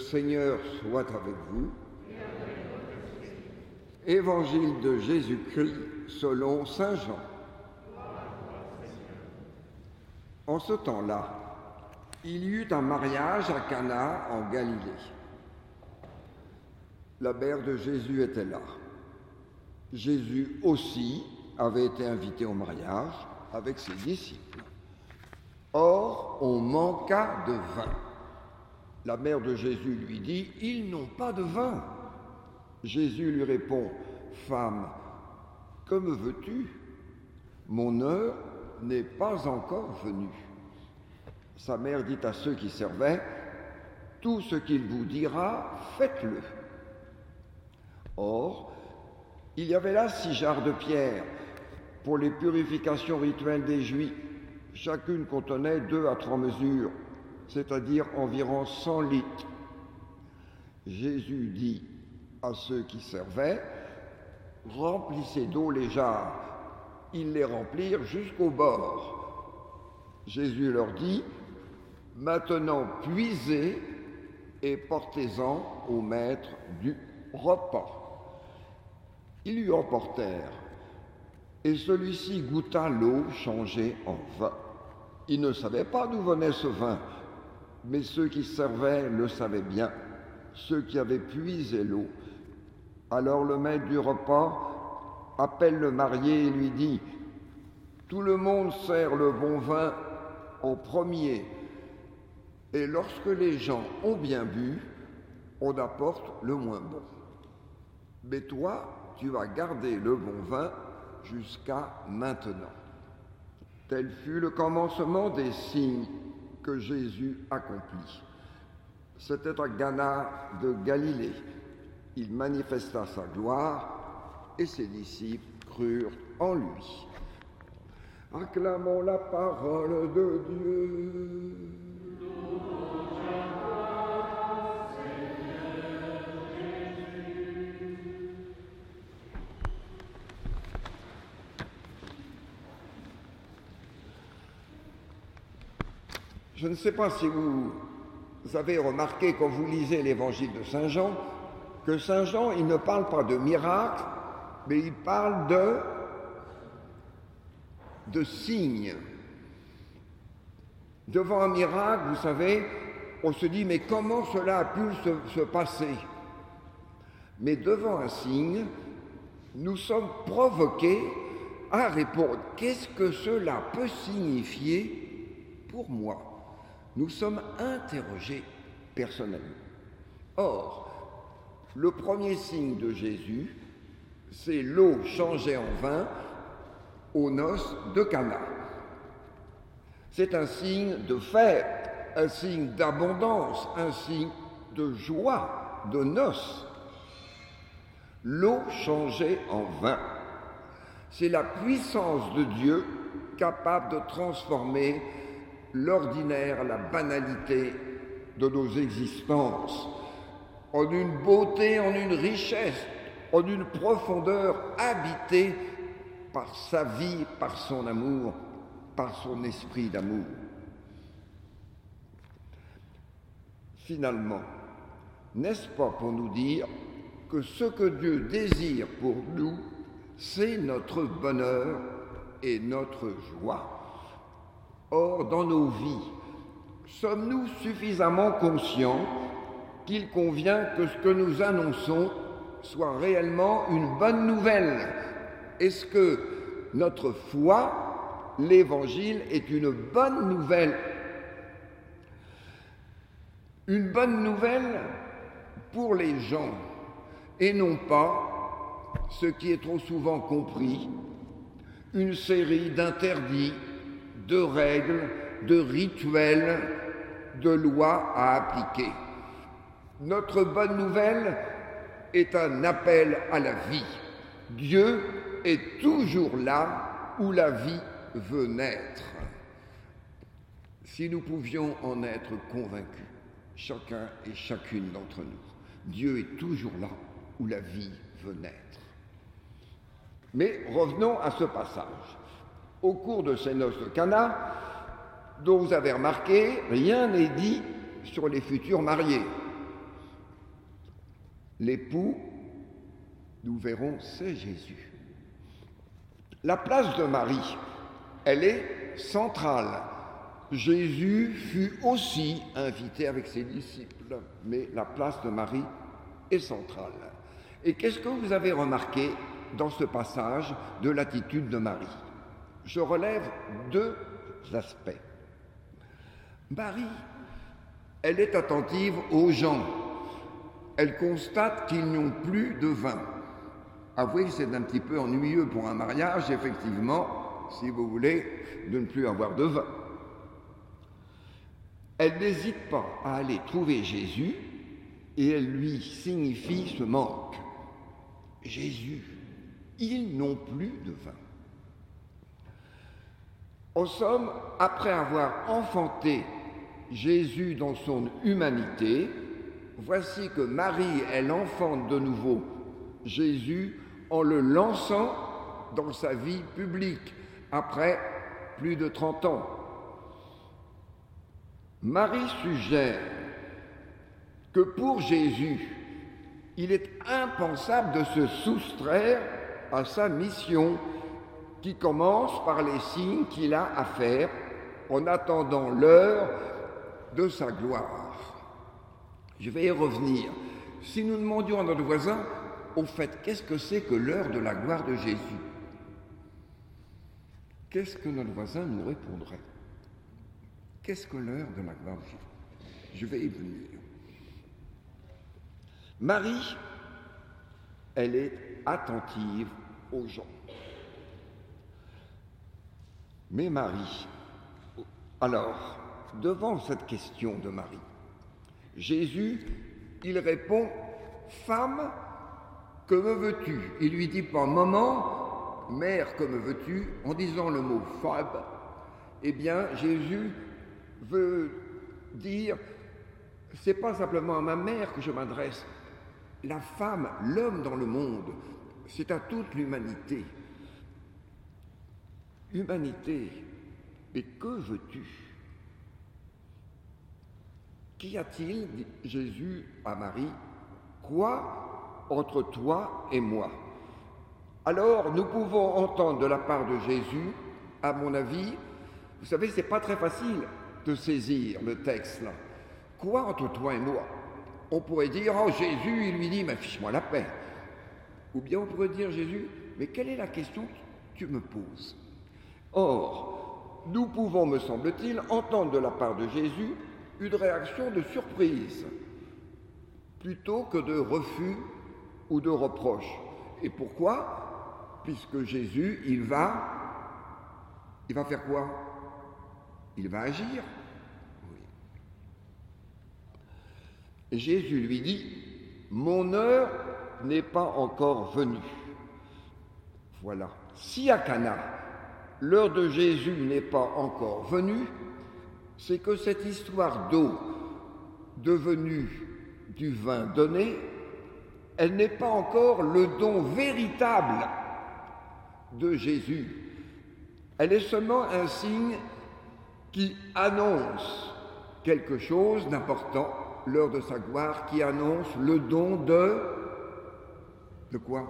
Seigneur soit avec vous. Évangile de Jésus-Christ selon Saint Jean. En ce temps-là, il y eut un mariage à Cana en Galilée. La mère de Jésus était là. Jésus aussi avait été invité au mariage avec ses disciples. Or, on manqua de vin. La mère de Jésus lui dit, Ils n'ont pas de vin. Jésus lui répond, Femme, que me veux-tu? Mon heure n'est pas encore venue. Sa mère dit à ceux qui servaient, Tout ce qu'il vous dira, faites-le. Or, il y avait là six jarres de pierre pour les purifications rituelles des Juifs. Chacune contenait deux à trois mesures c'est-à-dire environ 100 litres. Jésus dit à ceux qui servaient, remplissez d'eau les jarres. Ils les remplirent jusqu'au bord. Jésus leur dit, maintenant puisez et portez-en au maître du repas. Ils lui emportèrent, et celui-ci goûta l'eau changée en vin. Il ne savait pas d'où venait ce vin, mais ceux qui servaient le savaient bien, ceux qui avaient puisé l'eau. Alors le maître du repas appelle le marié et lui dit, Tout le monde sert le bon vin au premier, et lorsque les gens ont bien bu, on apporte le moins bon. Mais toi, tu vas garder le bon vin jusqu'à maintenant. Tel fut le commencement des signes Jésus accomplit. C'était à Ghana de Galilée. Il manifesta sa gloire et ses disciples crurent en lui. Acclamons la parole de Dieu. Je ne sais pas si vous avez remarqué quand vous lisez l'évangile de Saint Jean que Saint Jean, il ne parle pas de miracle, mais il parle de, de signes. Devant un miracle, vous savez, on se dit, mais comment cela a pu se, se passer? Mais devant un signe, nous sommes provoqués à répondre, qu'est-ce que cela peut signifier pour moi? Nous sommes interrogés personnellement. Or, le premier signe de Jésus, c'est l'eau changée en vin aux noces de Cana. C'est un signe de fête, un signe d'abondance, un signe de joie, de noces. L'eau changée en vin, c'est la puissance de Dieu capable de transformer l'ordinaire, la banalité de nos existences, en une beauté, en une richesse, en une profondeur habitée par sa vie, par son amour, par son esprit d'amour. Finalement, n'est-ce pas pour nous dire que ce que Dieu désire pour nous, c'est notre bonheur et notre joie? Or, dans nos vies, sommes-nous suffisamment conscients qu'il convient que ce que nous annonçons soit réellement une bonne nouvelle? Est-ce que notre foi, l'Évangile, est une bonne nouvelle? Une bonne nouvelle pour les gens et non pas ce qui est trop souvent compris, une série d'interdits, de règles, de rituels, de lois à appliquer. Notre bonne nouvelle est un appel à la vie. Dieu est toujours là où la vie veut naître. Si nous pouvions en être convaincus, chacun et chacune d'entre nous, Dieu est toujours là où la vie veut naître. Mais revenons à ce passage. Au cours de ces noces de Cana, dont vous avez remarqué, rien n'est dit sur les futurs mariés. L'époux, nous verrons, c'est Jésus. La place de Marie, elle est centrale. Jésus fut aussi invité avec ses disciples, mais la place de Marie est centrale. Et qu'est-ce que vous avez remarqué dans ce passage de l'attitude de Marie? Je relève deux aspects. Marie, elle est attentive aux gens. Elle constate qu'ils n'ont plus de vin. Avouez que c'est un petit peu ennuyeux pour un mariage, effectivement, si vous voulez, de ne plus avoir de vin. Elle n'hésite pas à aller trouver Jésus et elle lui signifie ce manque. Jésus, ils n'ont plus de vin. En somme, après avoir enfanté Jésus dans son humanité, voici que Marie, elle enfante de nouveau Jésus en le lançant dans sa vie publique après plus de 30 ans. Marie suggère que pour Jésus, il est impensable de se soustraire à sa mission qui commence par les signes qu'il a à faire en attendant l'heure de sa gloire. Je vais y revenir. Si nous demandions à notre voisin, au fait, qu'est-ce que c'est que l'heure de la gloire de Jésus? Qu'est-ce que notre voisin nous répondrait? Qu'est-ce que l'heure de la gloire de Jésus? Je vais y venir. Marie, elle est attentive aux gens. Mais Marie, alors, devant cette question de Marie, Jésus, il répond, Femme, que me veux-tu? Il lui dit pas Maman, Mère, que me veux-tu? En disant le mot Fab, eh bien, Jésus veut dire, c'est pas simplement à ma mère que je m'adresse, la femme, l'homme dans le monde, c'est à toute l'humanité. Humanité, et que veux-tu? Qu'y a-t-il, dit Jésus à Marie, quoi entre toi et moi? Alors nous pouvons entendre de la part de Jésus, à mon avis, vous savez, c'est pas très facile de saisir le texte là. Quoi entre toi et moi? On pourrait dire, oh Jésus, il lui dit, mais fiche-moi la paix. Ou bien on pourrait dire, Jésus, mais quelle est la question que tu me poses? Or, nous pouvons, me semble-t-il, entendre de la part de Jésus une réaction de surprise plutôt que de refus ou de reproche. Et pourquoi? Puisque Jésus, il va, il va faire quoi? Il va agir. Et Jésus lui dit, mon heure n'est pas encore venue. Voilà. Si à Cana, l'heure de Jésus n'est pas encore venue, c'est que cette histoire d'eau devenue du vin donné, elle n'est pas encore le don véritable de Jésus. Elle est seulement un signe qui annonce quelque chose d'important, l'heure de sa gloire, qui annonce le don de... De quoi?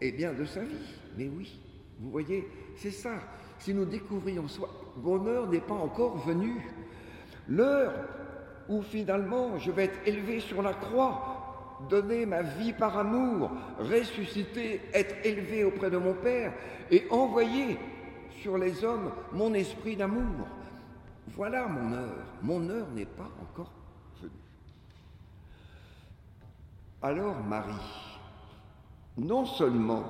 Eh bien, de sa vie. Mais oui, vous voyez, c'est ça. Si nous découvrions soi, mon heure n'est pas encore venue. L'heure où finalement je vais être élevé sur la croix, donner ma vie par amour, ressusciter, être élevé auprès de mon Père et envoyer sur les hommes mon esprit d'amour. Voilà mon heure. Mon heure n'est pas encore venue. Alors Marie, non seulement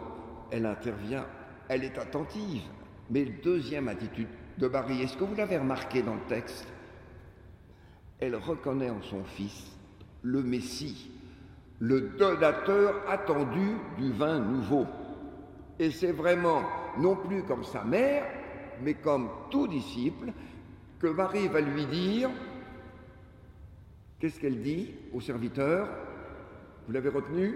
elle intervient, elle est attentive, mais deuxième attitude de Marie, est-ce que vous l'avez remarqué dans le texte? Elle reconnaît en son fils le Messie, le donateur attendu du vin nouveau. Et c'est vraiment, non plus comme sa mère, mais comme tout disciple, que Marie va lui dire, qu'est-ce qu'elle dit au serviteur? Vous l'avez retenu?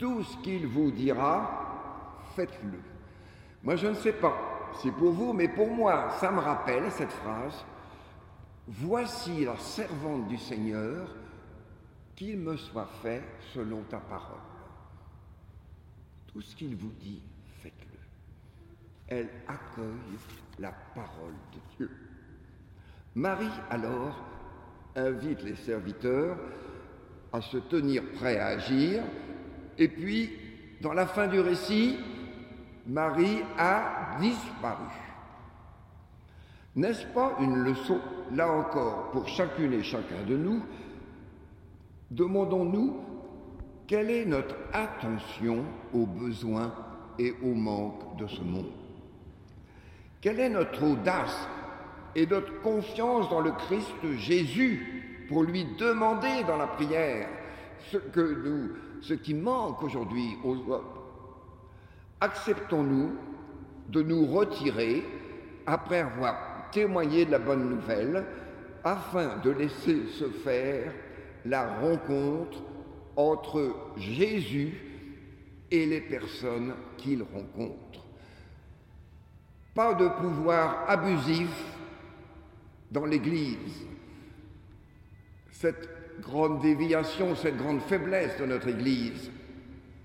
Tout ce qu'il vous dira, faites-le. Moi, je ne sais pas, c'est pour vous, mais pour moi, ça me rappelle cette phrase, Voici la servante du Seigneur, qu'il me soit fait selon ta parole. Tout ce qu'il vous dit, faites-le. Elle accueille la parole de Dieu. Marie, alors, invite les serviteurs à se tenir prêts à agir, et puis, dans la fin du récit, Marie a disparu. N'est-ce pas une leçon, là encore, pour chacune et chacun de nous? Demandons-nous quelle est notre attention aux besoins et aux manques de ce monde? Quelle est notre audace et notre confiance dans le Christ Jésus pour lui demander dans la prière? Ce, que nous, ce qui manque aujourd'hui aux hommes Acceptons-nous de nous retirer après avoir témoigné de la bonne nouvelle afin de laisser se faire la rencontre entre Jésus et les personnes qu'il rencontre. Pas de pouvoir abusif dans l'Église. Grande déviation, cette grande faiblesse de notre Église,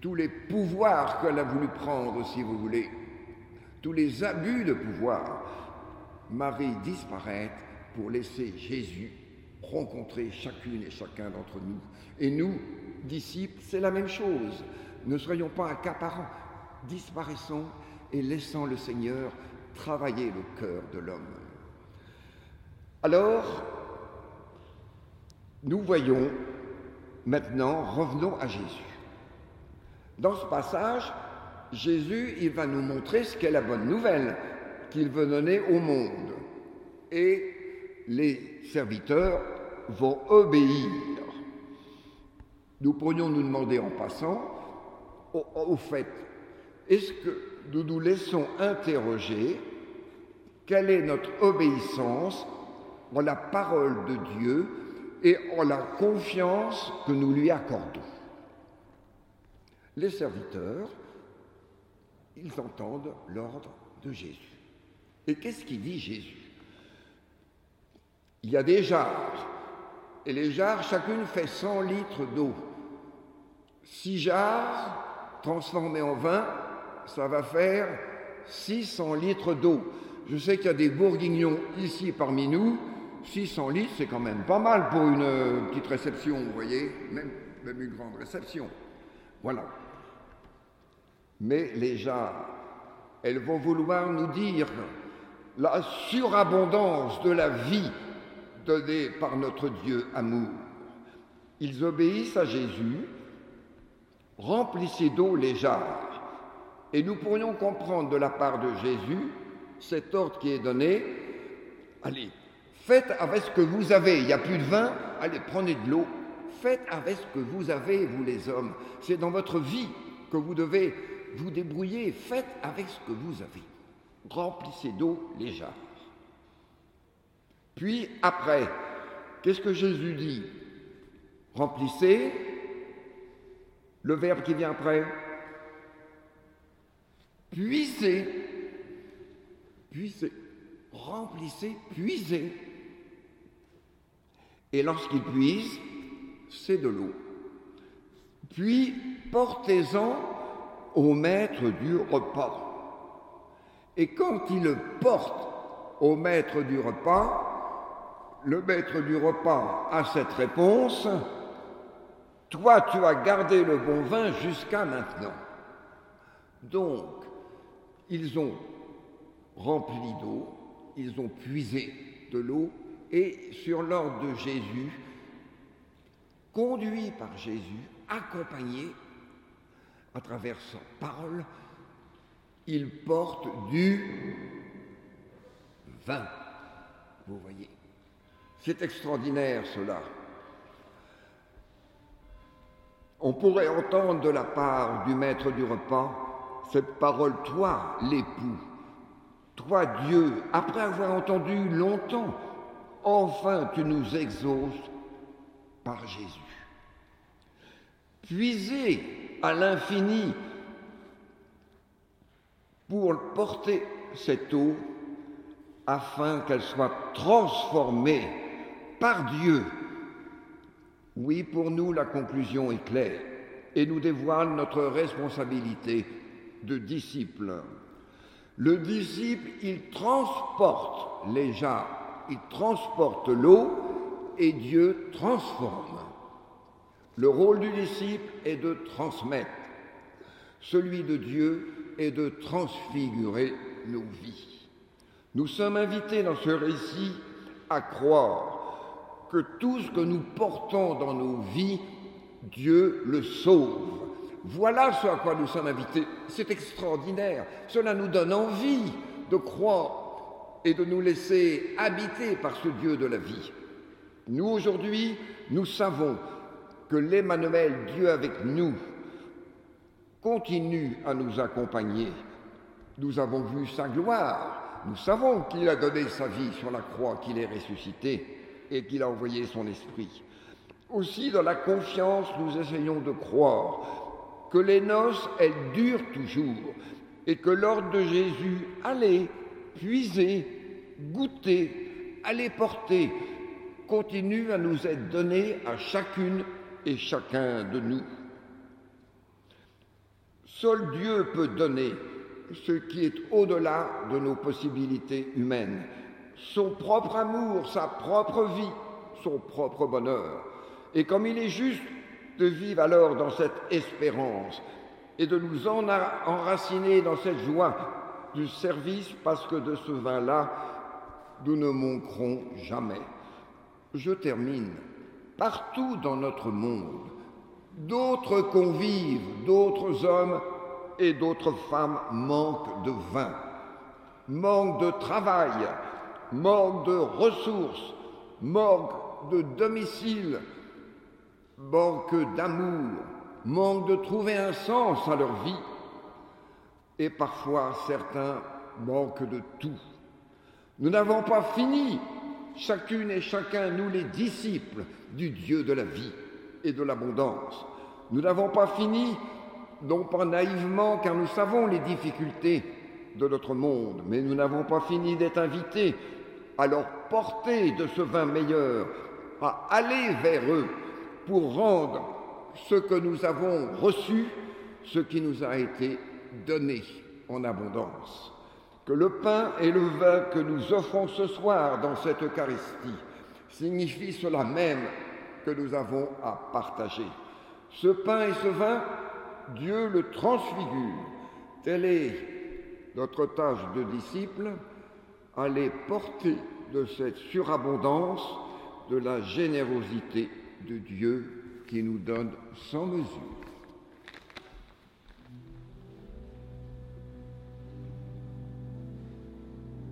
tous les pouvoirs qu'elle a voulu prendre, si vous voulez, tous les abus de pouvoir, Marie disparaît pour laisser Jésus rencontrer chacune et chacun d'entre nous. Et nous, disciples, c'est la même chose. Ne soyons pas accaparants, disparaissons et laissons le Seigneur travailler le cœur de l'homme. Alors, nous voyons maintenant, revenons à Jésus. Dans ce passage, Jésus, il va nous montrer ce qu'est la bonne nouvelle qu'il veut donner au monde. Et les serviteurs vont obéir. Nous pourrions nous demander en passant, au, fait, est-ce que nous nous laissons interroger quelle est notre obéissance en la parole de Dieu et en la confiance que nous lui accordons Les serviteurs, ils entendent l'ordre de Jésus. Et qu'est-ce qu'il dit Jésus? Il y a des jarres et les jarres, chacune fait 100 litres d'eau. Six jarres transformées en vin, ça va faire 600 litres d'eau. Je sais qu'il y a des bourguignons ici parmi nous. 600 litres, c'est quand même pas mal pour une euh, petite réception, vous voyez, même, une grande réception. Voilà. Mais les jarres, elles vont vouloir nous dire la surabondance de la vie donnés par notre Dieu amour. Ils obéissent à Jésus, remplissez d'eau les jarres. Et nous pourrions comprendre de la part de Jésus cet ordre qui est donné, allez, faites avec ce que vous avez, il n'y a plus de vin, allez, prenez de l'eau, faites avec ce que vous avez, vous les hommes. C'est dans votre vie que vous devez vous débrouiller, faites avec ce que vous avez. Remplissez d'eau les jarres. Puis après, qu'est-ce que Jésus dit? Remplissez le verbe qui vient après. Puisez. Puisez. Remplissez, puisez. Et lorsqu'il puise, c'est de l'eau. Puis portez-en au maître du repas. Et quand il le porte au maître du repas, le maître du repas a cette réponse, Toi tu as gardé le bon vin jusqu'à maintenant. Donc, ils ont rempli d'eau, ils ont puisé de l'eau, et sur l'ordre de Jésus, conduit par Jésus, accompagné à travers sa parole, ils portent du vin. Vous voyez. C'est extraordinaire cela. On pourrait entendre de la part du maître du repas cette parole, toi l'époux, toi Dieu, après avoir entendu longtemps, enfin tu nous exauces par Jésus. Puiser à l'infini pour porter cette eau afin qu'elle soit transformée par Dieu Oui, pour nous, la conclusion est claire et nous dévoile notre responsabilité de disciple. Le disciple, il transporte les il transporte l'eau et Dieu transforme. Le rôle du disciple est de transmettre. Celui de Dieu est de transfigurer nos vies. Nous sommes invités dans ce récit à croire que tout ce que nous portons dans nos vies, Dieu le sauve. Voilà ce à quoi nous sommes invités. C'est extraordinaire. Cela nous donne envie de croire et de nous laisser habiter par ce Dieu de la vie. Nous, aujourd'hui, nous savons que l'Emmanuel, Dieu avec nous, continue à nous accompagner. Nous avons vu sa gloire, nous savons qu'il a donné sa vie sur la croix, qu'il est ressuscité et qu'il a envoyé son esprit. Aussi, dans la confiance, nous essayons de croire que les noces, elles durent toujours et que l'ordre de Jésus, allez, puiser, goûter, allez porter, continue à nous être donné à chacune et chacun de nous. Seul Dieu peut donner ce qui est au-delà de nos possibilités humaines, son propre amour, sa propre vie, son propre bonheur. Et comme il est juste de vivre alors dans cette espérance et de nous enraciner dans cette joie du service, parce que de ce vin-là, nous ne manquerons jamais. Je termine. Partout dans notre monde, d'autres convives, d'autres hommes et d'autres femmes manquent de vin, manquent de travail, manquent de ressources, manquent de domicile, manquent d'amour, manquent de trouver un sens à leur vie. Et parfois, certains manquent de tout. Nous n'avons pas fini chacune et chacun, nous les disciples du Dieu de la vie et de l'abondance. Nous n'avons pas fini, non pas naïvement, car nous savons les difficultés de notre monde, mais nous n'avons pas fini d'être invités à leur porter de ce vin meilleur, à aller vers eux pour rendre ce que nous avons reçu, ce qui nous a été donné en abondance que le pain et le vin que nous offrons ce soir dans cette Eucharistie signifient cela même que nous avons à partager. Ce pain et ce vin, Dieu le transfigure. Telle est notre tâche de disciple, aller porter de cette surabondance, de la générosité de Dieu qui nous donne sans mesure.